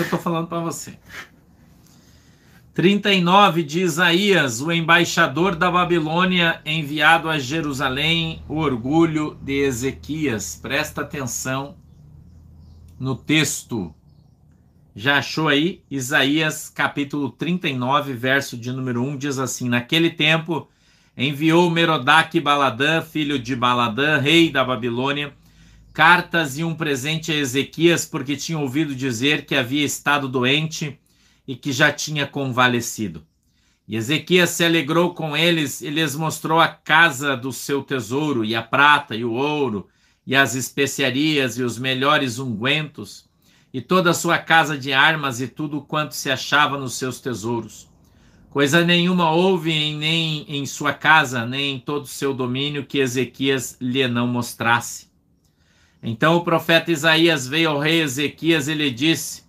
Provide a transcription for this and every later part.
eu estou falando para você. 39 de Isaías, o embaixador da Babilônia enviado a Jerusalém, o orgulho de Ezequias. Presta atenção no texto. Já achou aí? Isaías capítulo 39, verso de número 1 diz assim: Naquele tempo enviou Merodach Baladã, filho de Baladã, rei da Babilônia, cartas e um presente a Ezequias, porque tinha ouvido dizer que havia estado doente e que já tinha convalescido. E Ezequias se alegrou com eles e lhes mostrou a casa do seu tesouro, e a prata e o ouro, e as especiarias e os melhores ungüentos, e toda a sua casa de armas e tudo quanto se achava nos seus tesouros. Coisa nenhuma houve em, nem em sua casa, nem em todo o seu domínio que Ezequias lhe não mostrasse. Então o profeta Isaías veio ao rei Ezequias e lhe disse: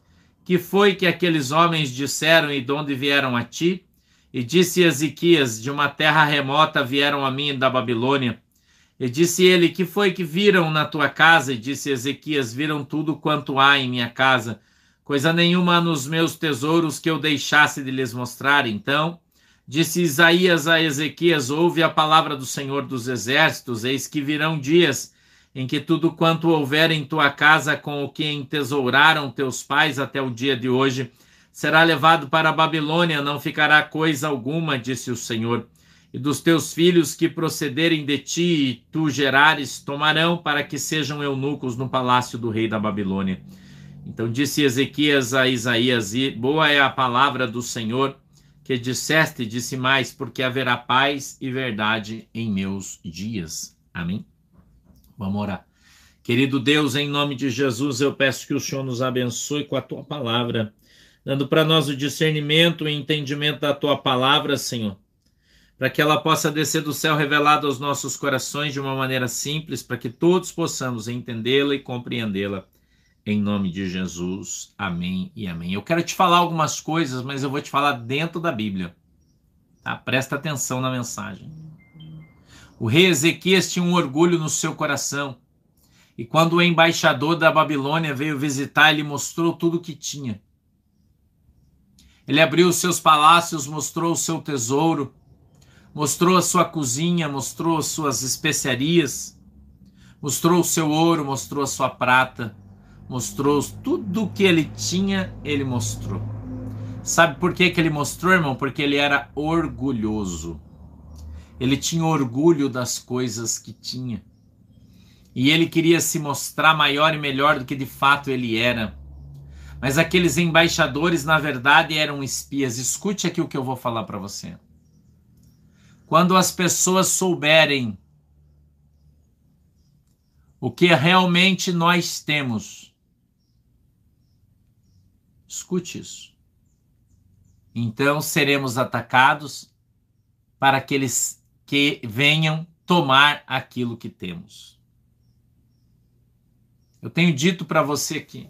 Que foi que aqueles homens disseram e de onde vieram a ti? E disse Ezequias: De uma terra remota vieram a mim da Babilônia. E disse ele: Que foi que viram na tua casa? E disse Ezequias: Viram tudo quanto há em minha casa coisa nenhuma nos meus tesouros que eu deixasse de lhes mostrar. Então, disse Isaías a Ezequias: Ouve a palavra do Senhor dos Exércitos, eis que virão dias em que tudo quanto houver em tua casa com o que entesouraram teus pais até o dia de hoje será levado para a Babilônia, não ficará coisa alguma, disse o Senhor. E dos teus filhos que procederem de ti e tu gerares, tomarão para que sejam eunucos no palácio do rei da Babilônia. Então disse Ezequias a Isaías: Boa é a palavra do Senhor que disseste, disse mais, porque haverá paz e verdade em meus dias. Amém? Vamos orar. Querido Deus, em nome de Jesus, eu peço que o Senhor nos abençoe com a tua palavra, dando para nós o discernimento e entendimento da tua palavra, Senhor, para que ela possa descer do céu revelado aos nossos corações de uma maneira simples, para que todos possamos entendê-la e compreendê-la em nome de Jesus. Amém e amém. Eu quero te falar algumas coisas, mas eu vou te falar dentro da Bíblia. Tá? Presta atenção na mensagem. O rei Ezequias tinha um orgulho no seu coração. E quando o embaixador da Babilônia veio visitar, ele mostrou tudo o que tinha. Ele abriu os seus palácios, mostrou o seu tesouro, mostrou a sua cozinha, mostrou as suas especiarias, mostrou o seu ouro, mostrou a sua prata mostrou tudo o que ele tinha, ele mostrou. Sabe por que, que ele mostrou, irmão? Porque ele era orgulhoso. Ele tinha orgulho das coisas que tinha. E ele queria se mostrar maior e melhor do que de fato ele era. Mas aqueles embaixadores, na verdade, eram espias. Escute aqui o que eu vou falar para você. Quando as pessoas souberem o que realmente nós temos, Escute isso. Então seremos atacados para aqueles que venham tomar aquilo que temos. Eu tenho dito para você aqui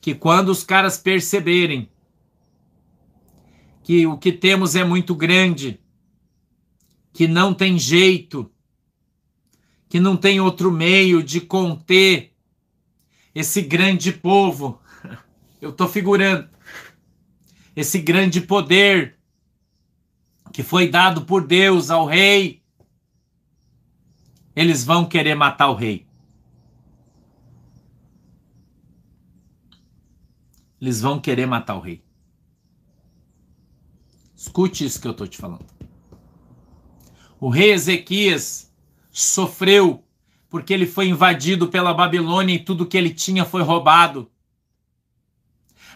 que quando os caras perceberem que o que temos é muito grande, que não tem jeito, que não tem outro meio de conter esse grande povo, eu estou figurando, esse grande poder que foi dado por Deus ao rei, eles vão querer matar o rei. Eles vão querer matar o rei. Escute isso que eu estou te falando. O rei Ezequias sofreu porque ele foi invadido pela Babilônia e tudo que ele tinha foi roubado.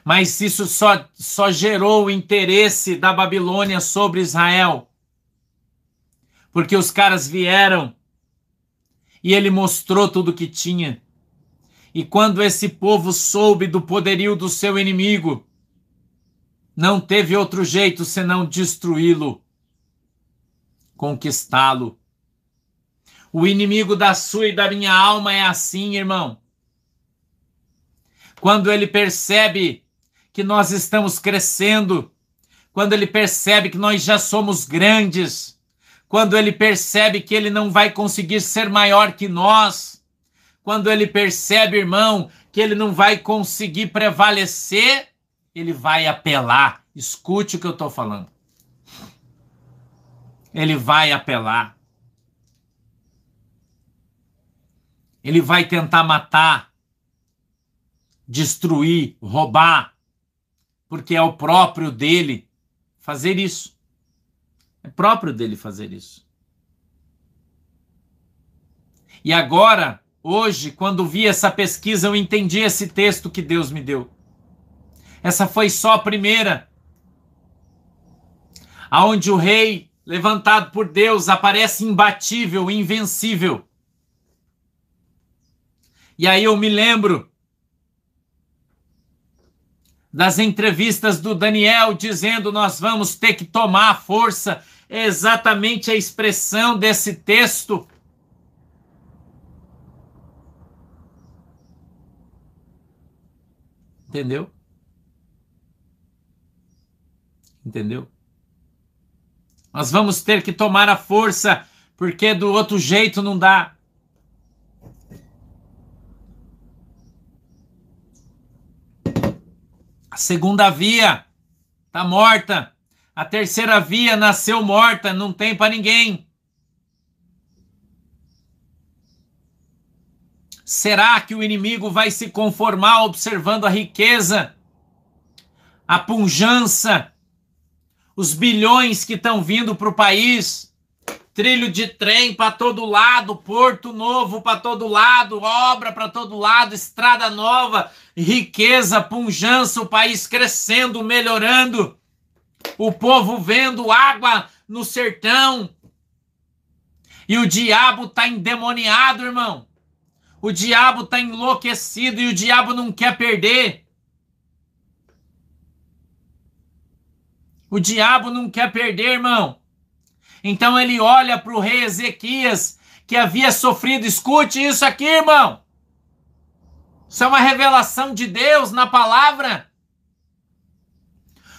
Mas isso só, só gerou o interesse da Babilônia sobre Israel. Porque os caras vieram e ele mostrou tudo que tinha. E quando esse povo soube do poderio do seu inimigo, não teve outro jeito senão destruí-lo, conquistá-lo o inimigo da sua e da minha alma é assim, irmão. Quando ele percebe que nós estamos crescendo, quando ele percebe que nós já somos grandes, quando ele percebe que ele não vai conseguir ser maior que nós, quando ele percebe, irmão, que ele não vai conseguir prevalecer, ele vai apelar. Escute o que eu estou falando. Ele vai apelar. Ele vai tentar matar, destruir, roubar, porque é o próprio dele fazer isso. É próprio dele fazer isso. E agora, hoje, quando vi essa pesquisa, eu entendi esse texto que Deus me deu. Essa foi só a primeira. Aonde o rei, levantado por Deus, aparece imbatível, invencível. E aí eu me lembro das entrevistas do Daniel dizendo nós vamos ter que tomar a força. É exatamente a expressão desse texto. Entendeu? Entendeu? Nós vamos ter que tomar a força, porque do outro jeito não dá. A segunda via tá morta. A terceira via nasceu morta, não tem para ninguém. Será que o inimigo vai se conformar observando a riqueza, a punjança, os bilhões que estão vindo para o país? Trilho de trem para todo lado, porto novo para todo lado, obra para todo lado, estrada nova, riqueza, punjança, o país crescendo, melhorando, o povo vendo água no sertão. E o diabo está endemoniado, irmão. O diabo está enlouquecido e o diabo não quer perder. O diabo não quer perder, irmão. Então ele olha para o rei Ezequias, que havia sofrido. Escute isso aqui, irmão. Isso é uma revelação de Deus na palavra.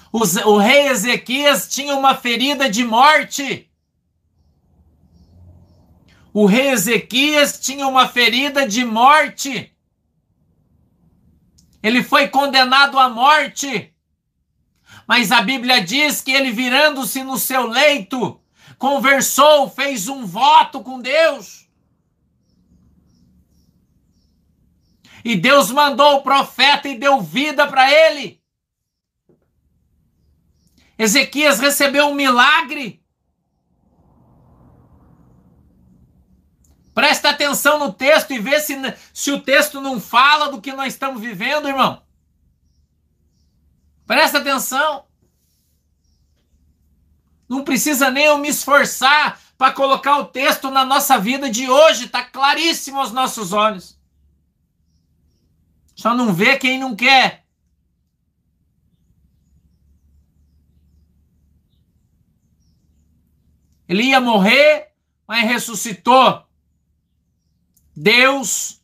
O, o rei Ezequias tinha uma ferida de morte. O rei Ezequias tinha uma ferida de morte. Ele foi condenado à morte. Mas a Bíblia diz que ele, virando-se no seu leito, conversou, fez um voto com Deus. E Deus mandou o profeta e deu vida para ele. Ezequias recebeu um milagre. Presta atenção no texto e vê se, se o texto não fala do que nós estamos vivendo, irmão. Presta atenção. Não precisa nem eu me esforçar para colocar o texto na nossa vida de hoje, está claríssimo aos nossos olhos. Só não vê quem não quer. Ele ia morrer, mas ressuscitou. Deus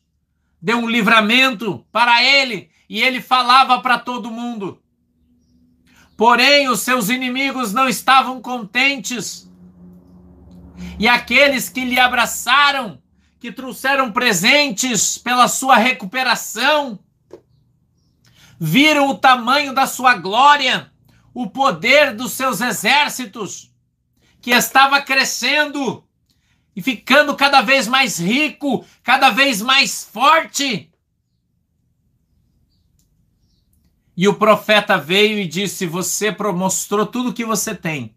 deu um livramento para ele e ele falava para todo mundo. Porém, os seus inimigos não estavam contentes. E aqueles que lhe abraçaram, que trouxeram presentes pela sua recuperação, viram o tamanho da sua glória, o poder dos seus exércitos, que estava crescendo e ficando cada vez mais rico, cada vez mais forte. E o profeta veio e disse: Você mostrou tudo o que você tem.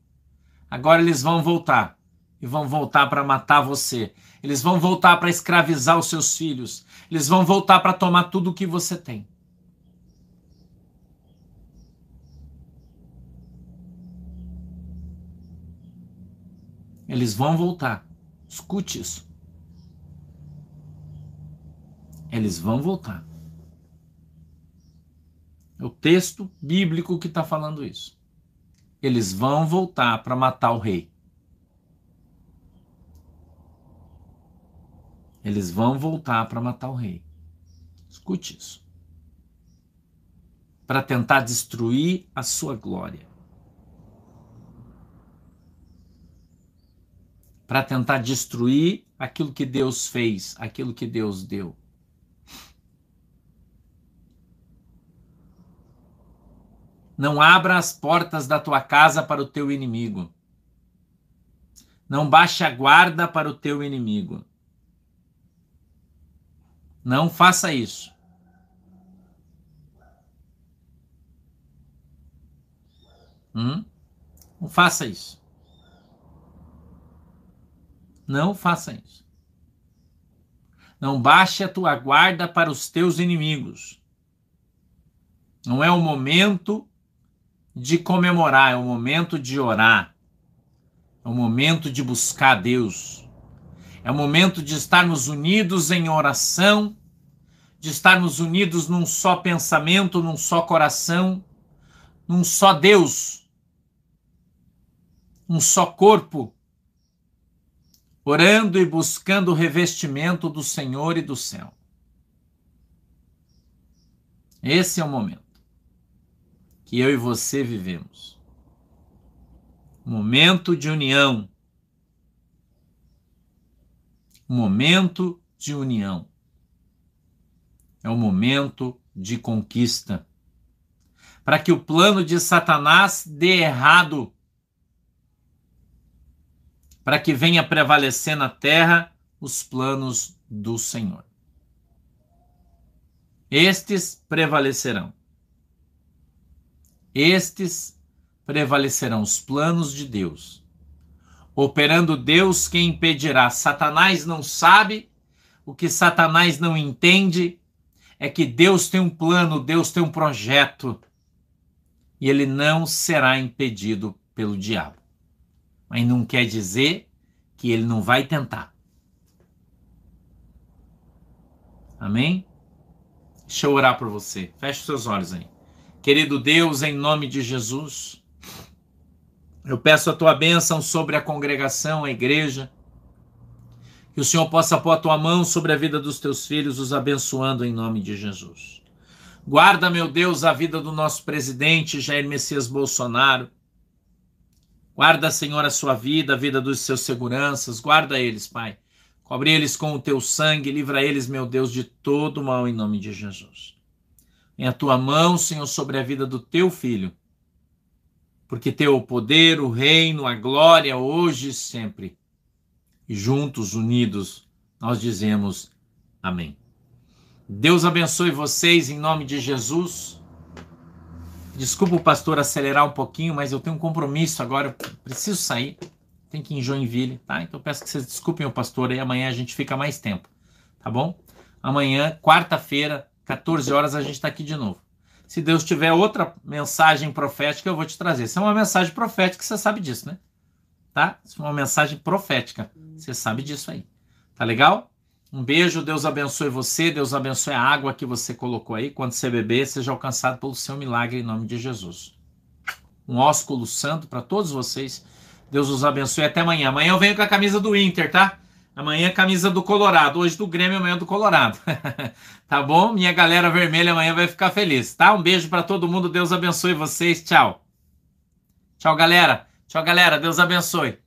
Agora eles vão voltar. E vão voltar para matar você. Eles vão voltar para escravizar os seus filhos. Eles vão voltar para tomar tudo o que você tem. Eles vão voltar. Escute isso. Eles vão voltar. É o texto bíblico que está falando isso. Eles vão voltar para matar o rei. Eles vão voltar para matar o rei. Escute isso. Para tentar destruir a sua glória. para tentar destruir aquilo que Deus fez, aquilo que Deus deu. Não abra as portas da tua casa para o teu inimigo. Não baixe a guarda para o teu inimigo. Não faça isso. Hum? Não faça isso. Não faça isso. Não baixe a tua guarda para os teus inimigos. Não é o momento de comemorar, é o momento de orar. É o momento de buscar Deus. É o momento de estarmos unidos em oração, de estarmos unidos num só pensamento, num só coração, num só Deus, um só corpo, orando e buscando o revestimento do Senhor e do céu. Esse é o momento que eu e você vivemos. Momento de união. Momento de união. É o momento de conquista. Para que o plano de Satanás dê errado. Para que venha prevalecer na terra os planos do Senhor. Estes prevalecerão. Estes prevalecerão os planos de Deus. Operando Deus, quem impedirá? Satanás não sabe, o que Satanás não entende é que Deus tem um plano, Deus tem um projeto, e ele não será impedido pelo diabo. Mas não quer dizer que ele não vai tentar. Amém? Deixa eu orar por você. Feche seus olhos aí. Querido Deus, em nome de Jesus, eu peço a tua bênção sobre a congregação, a igreja, que o Senhor possa pôr a tua mão sobre a vida dos teus filhos, os abençoando em nome de Jesus. Guarda, meu Deus, a vida do nosso presidente Jair Messias Bolsonaro. Guarda, Senhor, a sua vida, a vida dos seus seguranças. Guarda eles, Pai. Cobre eles com o teu sangue, livra eles, meu Deus, de todo mal em nome de Jesus em a tua mão, Senhor, sobre a vida do teu filho. Porque teu o poder, o reino, a glória, hoje e sempre. E juntos, unidos, nós dizemos amém. Deus abençoe vocês em nome de Jesus. Desculpa o pastor acelerar um pouquinho, mas eu tenho um compromisso agora, preciso sair. Tem que ir em Joinville, tá? Então peço que vocês desculpem o pastor e amanhã a gente fica mais tempo, tá bom? Amanhã, quarta-feira, 14 horas a gente está aqui de novo. Se Deus tiver outra mensagem profética, eu vou te trazer. Se é uma mensagem profética, você sabe disso, né? Tá? Se é uma mensagem profética, você sabe disso aí. Tá legal? Um beijo, Deus abençoe você, Deus abençoe a água que você colocou aí. Quando você beber, seja alcançado pelo seu milagre em nome de Jesus. Um ósculo santo para todos vocês. Deus os abençoe. Até amanhã. Amanhã eu venho com a camisa do Inter, tá? Amanhã camisa do Colorado, hoje do Grêmio, amanhã do Colorado. tá bom? Minha galera vermelha amanhã vai ficar feliz, tá? Um beijo para todo mundo, Deus abençoe vocês. Tchau. Tchau, galera. Tchau, galera. Deus abençoe.